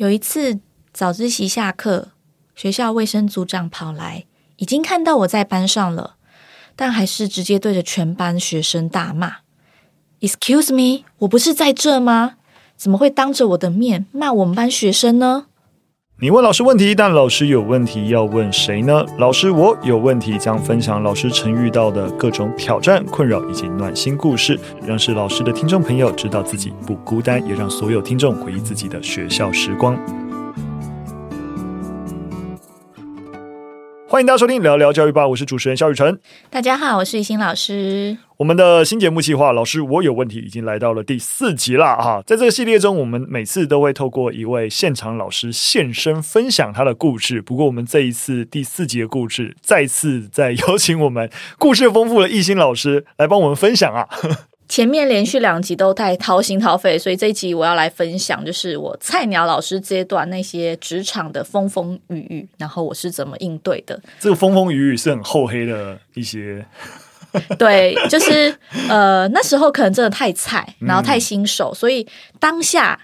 有一次早自习下课，学校卫生组长跑来，已经看到我在班上了，但还是直接对着全班学生大骂：“Excuse me，我不是在这吗？怎么会当着我的面骂我们班学生呢？”你问老师问题，但老师有问题要问谁呢？老师，我有问题，将分享老师曾遇到的各种挑战、困扰以及暖心故事，让是老师的听众朋友知道自己不孤单，也让所有听众回忆自己的学校时光。欢迎大家收听聊聊教育吧，我是主持人肖雨辰。大家好，我是怡心老师。我们的新节目计划，老师我有问题，已经来到了第四集了哈。在这个系列中，我们每次都会透过一位现场老师现身分享他的故事。不过，我们这一次第四集的故事，再次再邀请我们故事丰富的艺兴老师来帮我们分享啊。前面连续两集都太掏心掏肺，所以这一集我要来分享，就是我菜鸟老师阶段那些职场的风风雨雨，然后我是怎么应对的。这个风风雨雨是很厚黑的一些，对，就是呃那时候可能真的太菜，然后太新手，嗯、所以当下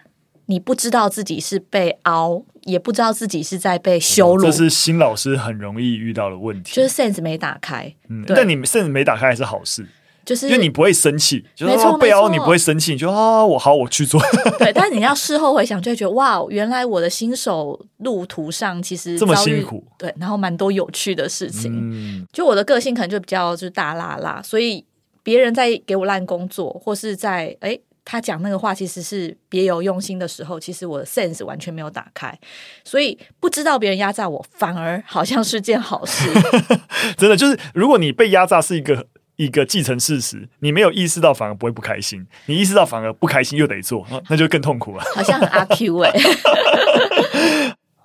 你不知道自己是被凹，也不知道自己是在被羞辱，这是新老师很容易遇到的问题，就是 sense 没打开。嗯，但你 sense 没打开还是好事。就是因为你不会生气，就是说被凹你不会生气，你就啊，我好，我去做。对，但是你要事后回想，就会觉得哇，原来我的新手路途上其实这么辛苦。对，然后蛮多有趣的事情。嗯，就我的个性可能就比较就是大拉拉，所以别人在给我烂工作，或是在哎他讲那个话其实是别有用心的时候，其实我的 sense 完全没有打开，所以不知道别人压榨我，反而好像是件好事。真的就是，如果你被压榨是一个。一个既成事实，你没有意识到，反而不会不开心；你意识到，反而不开心又得做，那就更痛苦了。好像很阿 Q 哎。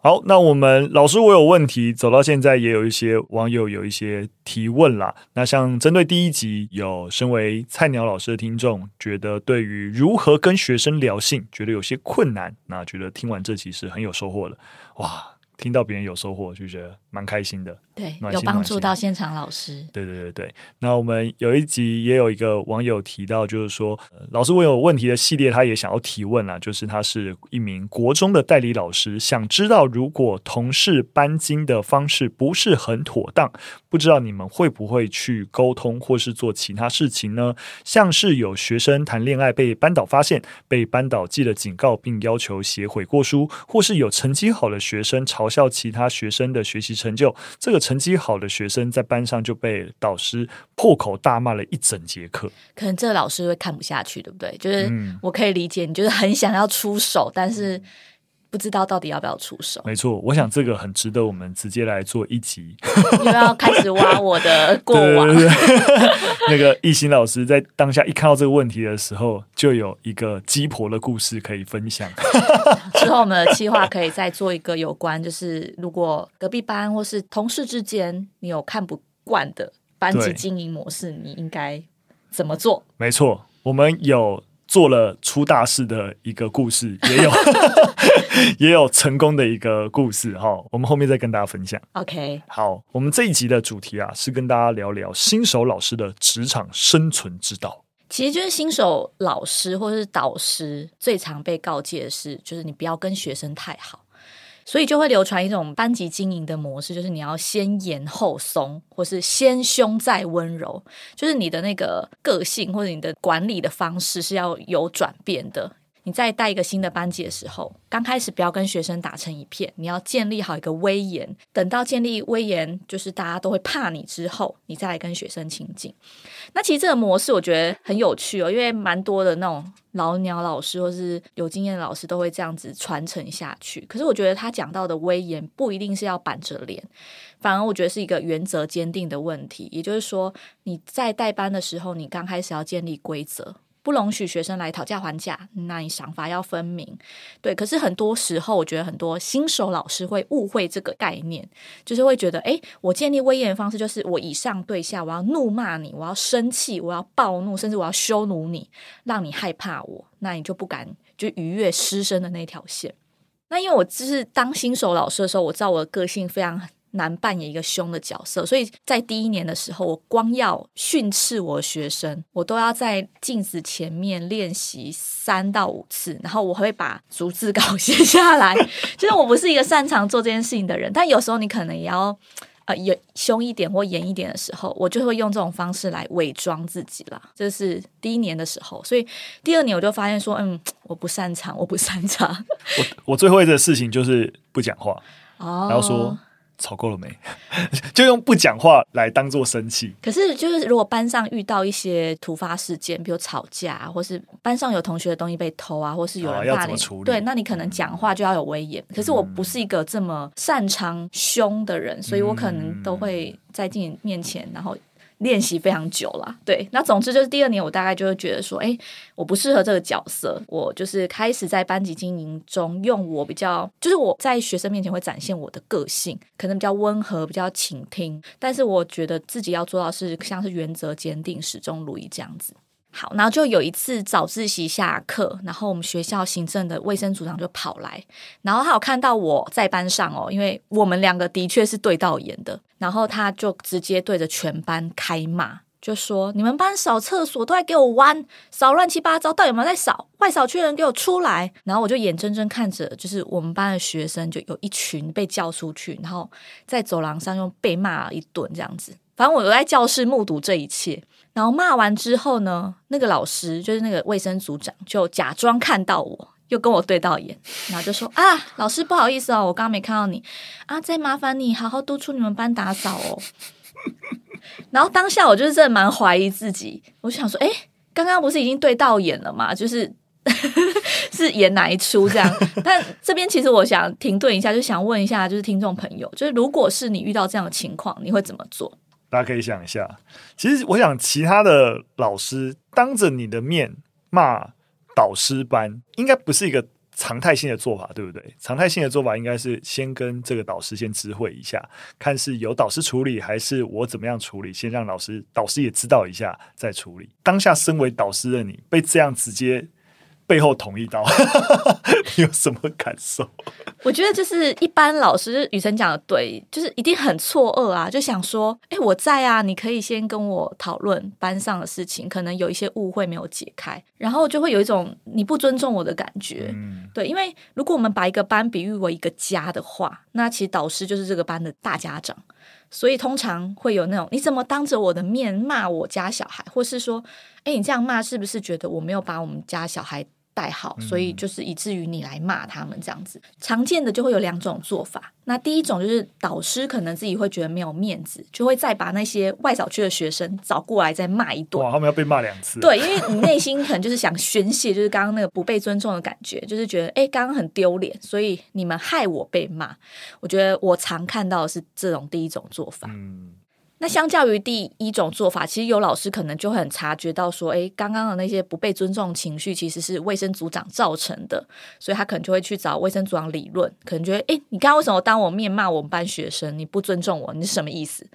好，那我们老师，我有问题。走到现在，也有一些网友有一些提问啦。那像针对第一集，有身为菜鸟老师的听众，觉得对于如何跟学生聊性，觉得有些困难。那觉得听完这集是很有收获的，哇！听到别人有收获，就觉得蛮开心的。对，有帮助到现场老师。对对对对。那我们有一集也有一个网友提到，就是说，老师我有问题的系列，他也想要提问啊。就是他是一名国中的代理老师，想知道如果同事搬经的方式不是很妥当，不知道你们会不会去沟通，或是做其他事情呢？像是有学生谈恋爱被班导发现，被班导记了警告，并要求写悔过书，或是有成绩好的学生嘲笑其他学生的学习成就，这个成绩好的学生在班上就被导师破口大骂了一整节课。可能这个老师会看不下去，对不对？就是我可以理解，你就是很想要出手，但是。不知道到底要不要出手？没错，我想这个很值得我们直接来做一集。又要开始挖我的过往。对对对那个逸心老师在当下一看到这个问题的时候，就有一个鸡婆的故事可以分享。之后我们的计划可以再做一个有关，就是如果隔壁班或是同事之间，你有看不惯的班级经营模式，你应该怎么做？没错，我们有。做了出大事的一个故事，也有 也有成功的一个故事哈，我们后面再跟大家分享。OK，好，我们这一集的主题啊，是跟大家聊聊新手老师的职场生存之道。其实就是新手老师或者是导师最常被告诫的是，就是你不要跟学生太好。所以就会流传一种班级经营的模式，就是你要先严后松，或是先凶再温柔，就是你的那个个性或者你的管理的方式是要有转变的。你在带一个新的班级的时候，刚开始不要跟学生打成一片，你要建立好一个威严。等到建立威严，就是大家都会怕你之后，你再来跟学生亲近。那其实这个模式我觉得很有趣哦，因为蛮多的那种老鸟老师或是有经验的老师都会这样子传承下去。可是我觉得他讲到的威严不一定是要板着脸，反而我觉得是一个原则坚定的问题。也就是说，你在带班的时候，你刚开始要建立规则。不容许学生来讨价还价，那你赏罚要分明。对，可是很多时候，我觉得很多新手老师会误会这个概念，就是会觉得，诶，我建立威严的方式就是我以上对下，我要怒骂你，我要生气，我要暴怒，甚至我要羞辱你，让你害怕我，那你就不敢就逾越师生的那条线。那因为我就是当新手老师的时候，我知道我的个性非常难扮演一个凶的角色，所以在第一年的时候，我光要训斥我的学生，我都要在镜子前面练习三到五次，然后我会把逐字稿写下来。就是我不是一个擅长做这件事情的人，但有时候你可能也要。呃，严凶一点或严一点的时候，我就会用这种方式来伪装自己啦。这是第一年的时候，所以第二年我就发现说，嗯，我不擅长，我不擅长。我我最后一个事情就是不讲话，哦，然后说。吵够了没？就用不讲话来当做生气。可是，就是如果班上遇到一些突发事件，比如吵架，或是班上有同学的东西被偷啊，或是有人霸凌，哦，对，那你可能讲话就要有威严。嗯。可是我不是一个这么擅长凶的人，所以我可能都会在镜面前，然后。练习非常久了，对，那总之就是第二年，我大概就会觉得说，哎，我不适合这个角色，我就是开始在班级经营中用我比较，就是我在学生面前会展现我的个性，可能比较温和，比较倾听，但是我觉得自己要做到是像是原则坚定，始终如一这样子。好，然后就有一次早自习下课，然后我们学校行政的卫生组长就跑来，然后他有看到我在班上哦，因为我们两个的确是对到眼的，然后他就直接对着全班开骂，就说：“你们班扫厕所都在给我弯，扫乱七八糟，到底有没有在扫？外扫区的人给我出来！”然后我就眼睁睁看着，就是我们班的学生就有一群被叫出去，然后在走廊上又被骂了一顿，这样子。反正我都在教室目睹这一切。然后骂完之后呢，那个老师就是那个卫生组长，就假装看到我，又跟我对到眼，然后就说：“啊，老师不好意思哦，我刚刚没看到你啊，再麻烦你好好督促你们班打扫哦。”然后当下我就是真的蛮怀疑自己，我就想说：“哎，刚刚不是已经对到眼了吗？就是 是演哪一出这样？” 但这边其实我想停顿一下，就想问一下，就是听众朋友，就是如果是你遇到这样的情况，你会怎么做？大家可以想一下，其实我想，其他的老师当着你的面骂导师班，应该不是一个常态性的做法，对不对？常态性的做法应该是先跟这个导师先知会一下，看是由导师处理，还是我怎么样处理，先让老师导师也知道一下再处理。当下身为导师的你，被这样直接。背后捅一刀，你有什么感受？我觉得就是一般老师雨辰讲的对，就是一定很错愕啊，就想说，哎，我在啊，你可以先跟我讨论班上的事情，可能有一些误会没有解开，然后就会有一种你不尊重我的感觉。嗯，对，因为如果我们把一个班比喻为一个家的话，那其实导师就是这个班的大家长。所以通常会有那种，你怎么当着我的面骂我家小孩，或是说，哎，你这样骂是不是觉得我没有把我们家小孩带好，所以就是以至于你来骂他们这样子。常见的就会有两种做法。那第一种就是导师可能自己会觉得没有面子，就会再把那些外小区的学生找过来再骂一顿。哇，他们要被骂两次。对，因为你内心可能就是想宣泄，就是刚刚那个不被尊重的感觉，就是觉得哎，刚刚很丢脸，所以你们害我被骂。我觉得我常看到的是这种第一种做法。嗯。那相较于第一种做法，其实有老师可能就会很察觉到说，诶，刚刚的那些不被尊重情绪其实是卫生组长造成的，所以他可能就会去找卫生组长理论，可能觉得，诶，你刚刚为什么当我面骂我们班学生？你不尊重我，你是什么意思？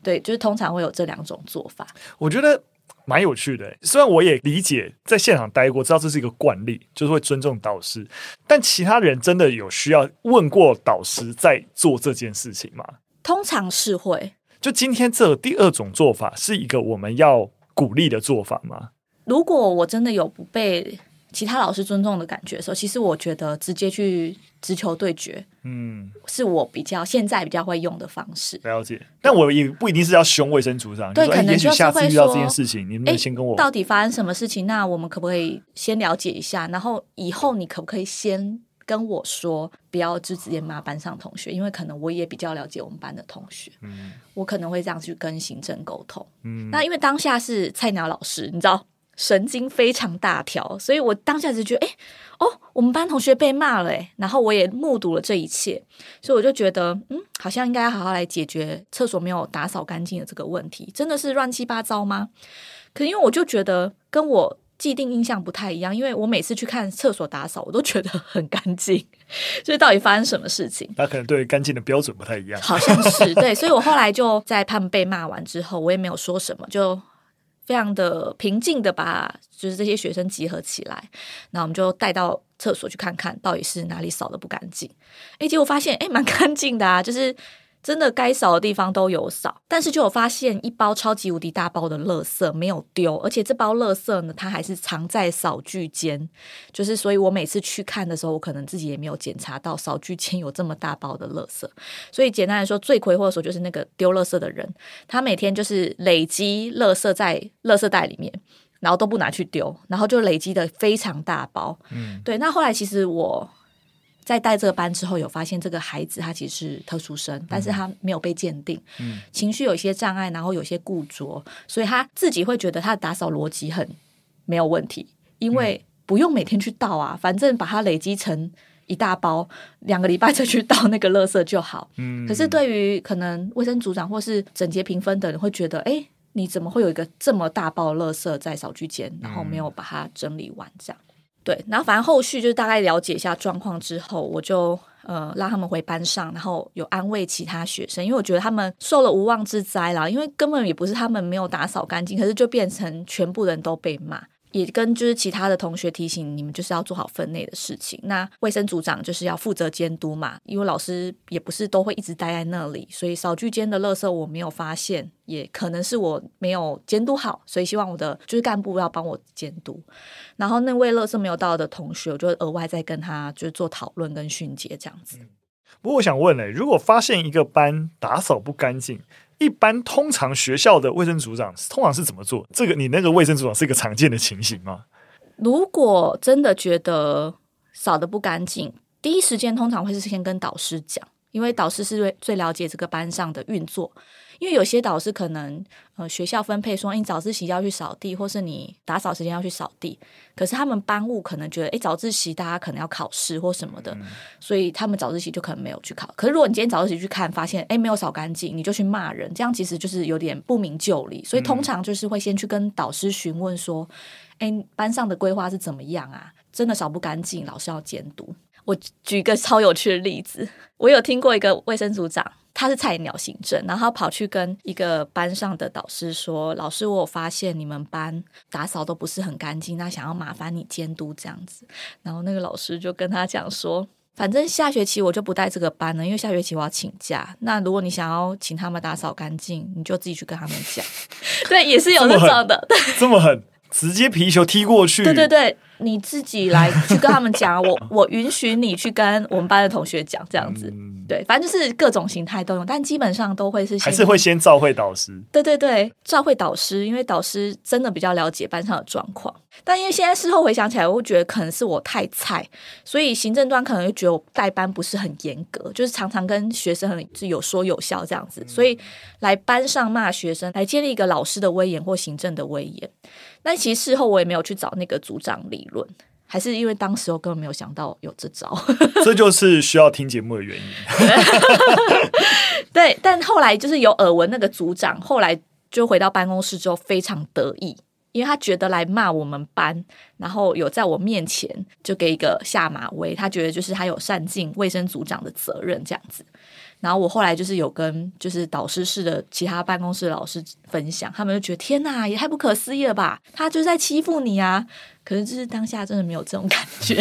对，就是通常会有这两种做法。我觉得蛮有趣的，虽然我也理解在现场待过，知道这是一个惯例，就是会尊重导师，但其他人真的有需要问过导师在做这件事情吗？通常是会。就今天这第二种做法是一个我们要鼓励的做法吗？如果我真的有不被其他老师尊重的感觉的时候，其实我觉得直接去直球对决，嗯，是我比较现在比较会用的方式。了解，但我也不一定是要凶卫生组长，对，可能也许下次遇到这件事情，你们先跟我到底发生什么事情？那我们可不可以先了解一下？然后以后你可不可以先？跟我说不要就直接骂班上同学，因为可能我也比较了解我们班的同学，嗯，我可能会这样去跟行政沟通，嗯，那因为当下是菜鸟老师，你知道神经非常大条，所以我当下就觉得，哎，哦，我们班同学被骂了，哎，然后我也目睹了这一切，所以我就觉得，嗯，好像应该要好好来解决厕所没有打扫干净的这个问题，真的是乱七八糟吗？可因为我就觉得跟我。既定印象不太一样，因为我每次去看厕所打扫，我都觉得很干净。所以到底发生什么事情？他可能对干净的标准不太一样。好像是对，所以我后来就在他们被骂完之后，我也没有说什么，就非常的平静的把就是这些学生集合起来，那我们就带到厕所去看看到底是哪里扫的不干净。哎，结果发现哎蛮干净的啊，就是真的该扫的地方都有扫，但是就有发现一包超级无敌大包的垃圾没有丢，而且这包垃圾呢，它还是藏在扫具间，就是所以我每次去看的时候，我可能自己也没有检查到扫具间有这么大包的垃圾。所以简单来说，罪魁祸首就是那个丢垃圾的人，他每天就是累积垃圾在垃圾袋里面，然后都不拿去丢，然后就累积的非常大包。嗯，对。那后来其实我。在带这个班之后，有发现这个孩子他其实是特殊生，但是他没有被鉴定，嗯、情绪有一些障碍，然后有些固着，所以他自己会觉得他的打扫逻辑很没有问题，因为不用每天去倒啊，反正把它累积成一大包，两个礼拜再去倒那个垃圾就好。嗯、可是对于可能卫生组长或是整洁评分的人会觉得，哎，你怎么会有一个这么大包垃圾在扫具间，然后没有把它整理完这样？对，然后反正后续就是大概了解一下状况之后，我就呃让他们回班上，然后有安慰其他学生，因为我觉得他们受了无妄之灾啦，因为根本也不是他们没有打扫干净，可是就变成全部人都被骂。也跟就是其他的同学提醒你们，就是要做好分内的事情。那卫生组长就是要负责监督嘛，因为老师也不是都会一直待在那里，所以扫具间的垃圾我没有发现，也可能是我没有监督好，所以希望我的就是干部要帮我监督。然后那位垃圾没有到的同学，我就额外再跟他就是做讨论跟训诫这样子。不过我想问呢、如果发现一个班打扫不干净，一般通常学校的卫生组长通常是怎么做？这个你那个卫生组长是一个常见的情形吗？如果真的觉得扫的不干净，第一时间通常会是先跟导师讲，因为导师是最最了解这个班上的运作。因为有些导师可能，呃，学校分配说，你早自习要去扫地，或是你打扫时间要去扫地，可是他们班务可能觉得，哎，早自习大家可能要考试或什么的，嗯、所以他们早自习就可能没有去考。可是如果你今天早自习去看，发现，哎，没有扫干净，你就去骂人，这样其实就是有点不明就里。所以通常就是会先去跟导师询问说，哎，班上的规划是怎么样啊？真的扫不干净，老师要监督。我举一个超有趣的例子，我有听过一个卫生组长。他是菜鸟行政，然后他跑去跟一个班上的导师说：“老师，我有发现你们班打扫都不是很干净，那想要麻烦你监督这样子。”然后那个老师就跟他讲说：“反正下学期我就不带这个班了，因为下学期我要请假。那如果你想要请他们打扫干净，你就自己去跟他们讲。”对，也是有那种的，这么狠，直接皮球踢过去。对对对。你自己来去跟他们讲，我 我允许你去跟我们班的同学讲这样子，嗯、对，反正就是各种形态都有，但基本上都会是还是会先照会导师，对对对，照会导师，因为导师真的比较了解班上的状况。但因为现在事后回想起来，我会觉得可能是我太菜，所以行政端可能就觉得我带班不是很严格，就是常常跟学生很是有说有笑这样子，所以来班上骂学生，来建立一个老师的威严或行政的威严。但其实事后我也没有去找那个组长理论，还是因为当时我根本没有想到有这招。这就是需要听节目的原因。对，但后来就是有耳闻那个组长，后来就回到办公室之后非常得意，因为他觉得来骂我们班，然后有在我面前就给一个下马威，他觉得就是他有善尽卫生组长的责任这样子。然后我后来就是有跟就是导师室的其他办公室的老师分享，他们就觉得天哪，也太不可思议了吧！他就是在欺负你啊！可是就是当下真的没有这种感觉。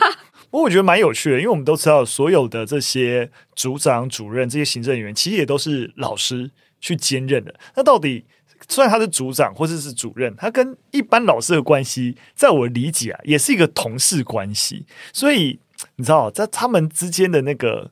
不过我觉得蛮有趣的，因为我们都知道，所有的这些组长、主任这些行政人员，其实也都是老师去兼任的。那到底虽然他是组长或者是主任，他跟一般老师的关系，在我理解啊，也是一个同事关系。所以你知道，在他们之间的那个。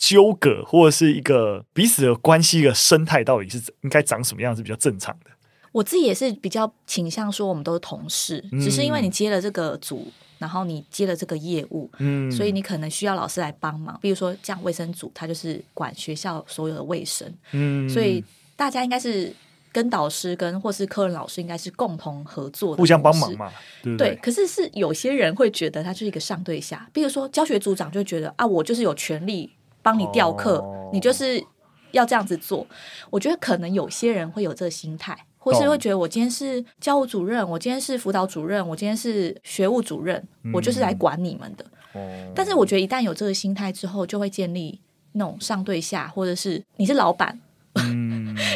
纠葛或者是一个彼此的关系的生态，到底是应该长什么样是比较正常的？我自己也是比较倾向说，我们都是同事，嗯、只是因为你接了这个组，然后你接了这个业务，嗯，所以你可能需要老师来帮忙。比如说，像卫生组，他就是管学校所有的卫生，嗯，所以大家应该是跟导师跟或是科任老师应该是共同合作的，互相帮忙嘛，对对？对。可是是有些人会觉得他就是一个上对下，比如说教学组长就觉得啊，我就是有权利。帮你调课，oh. 你就是要这样子做。我觉得可能有些人会有这个心态，或是会觉得我今天是教务主任，我今天是辅导主任，我今天是学务主任，我就是来管你们的。Oh. 但是我觉得一旦有这个心态之后，就会建立那种上对下，或者是你是老板，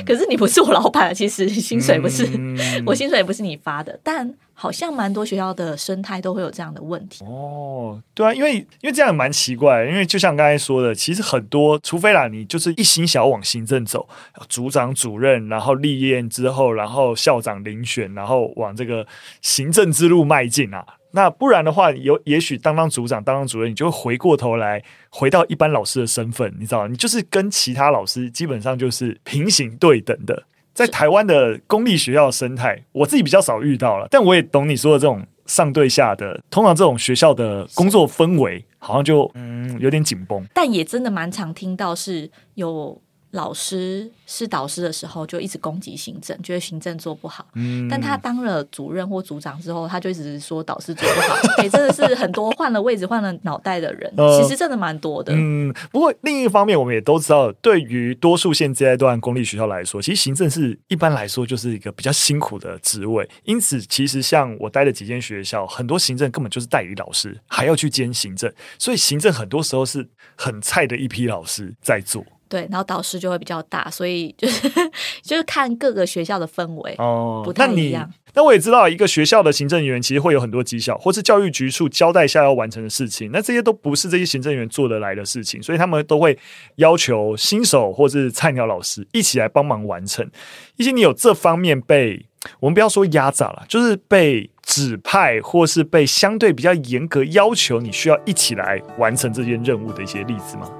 可是你不是我老板，其实薪水不是、嗯、我薪水也不是你发的，但好像蛮多学校的生态都会有这样的问题。哦，对啊，因为因为这样蛮奇怪，因为就像刚才说的，其实很多，除非啦，你就是一心想要往行政走，组长、主任，然后历练之后，然后校长遴选，然后往这个行政之路迈进啊。那不然的话，有也许当当组长、当当主任，你就会回过头来回到一般老师的身份，你知道？你就是跟其他老师基本上就是平行对等的。在台湾的公立学校生态，我自己比较少遇到了，但我也懂你说的这种上对下的，通常这种学校的工作氛围好像就嗯有点紧绷，但也真的蛮常听到是有。老师是导师的时候，就一直攻击行政，觉得行政做不好。嗯，但他当了主任或组长之后，他就一直说导师做不好。哎、欸，真的是很多换了位置、换了脑袋的人，呃、其实真的蛮多的。嗯，不过另一方面，我们也都知道，对于多数现阶段公立学校来说，其实行政是一般来说就是一个比较辛苦的职位。因此，其实像我待的几间学校，很多行政根本就是代理老师，还要去兼行政，所以行政很多时候是很菜的一批老师在做。对，然后导师就会比较大，所以就是 就是看各个学校的氛围哦，不太一样。那我也知道，一个学校的行政人员其实会有很多绩效，或是教育局处交代下要完成的事情，那这些都不是这些行政人员做得来的事情，所以他们都会要求新手或是菜鸟老师一起来帮忙完成。一些你有这方面被我们不要说压榨了，就是被指派或是被相对比较严格要求，你需要一起来完成这件任务的一些例子吗？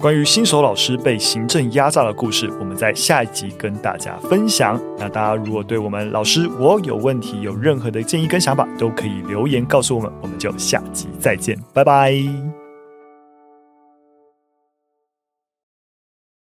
关于新手老师被行政压榨的故事，我们在下一集跟大家分享。那大家如果对我们老师我有问题，有任何的建议跟想法，都可以留言告诉我们。我们就下集再见，拜拜。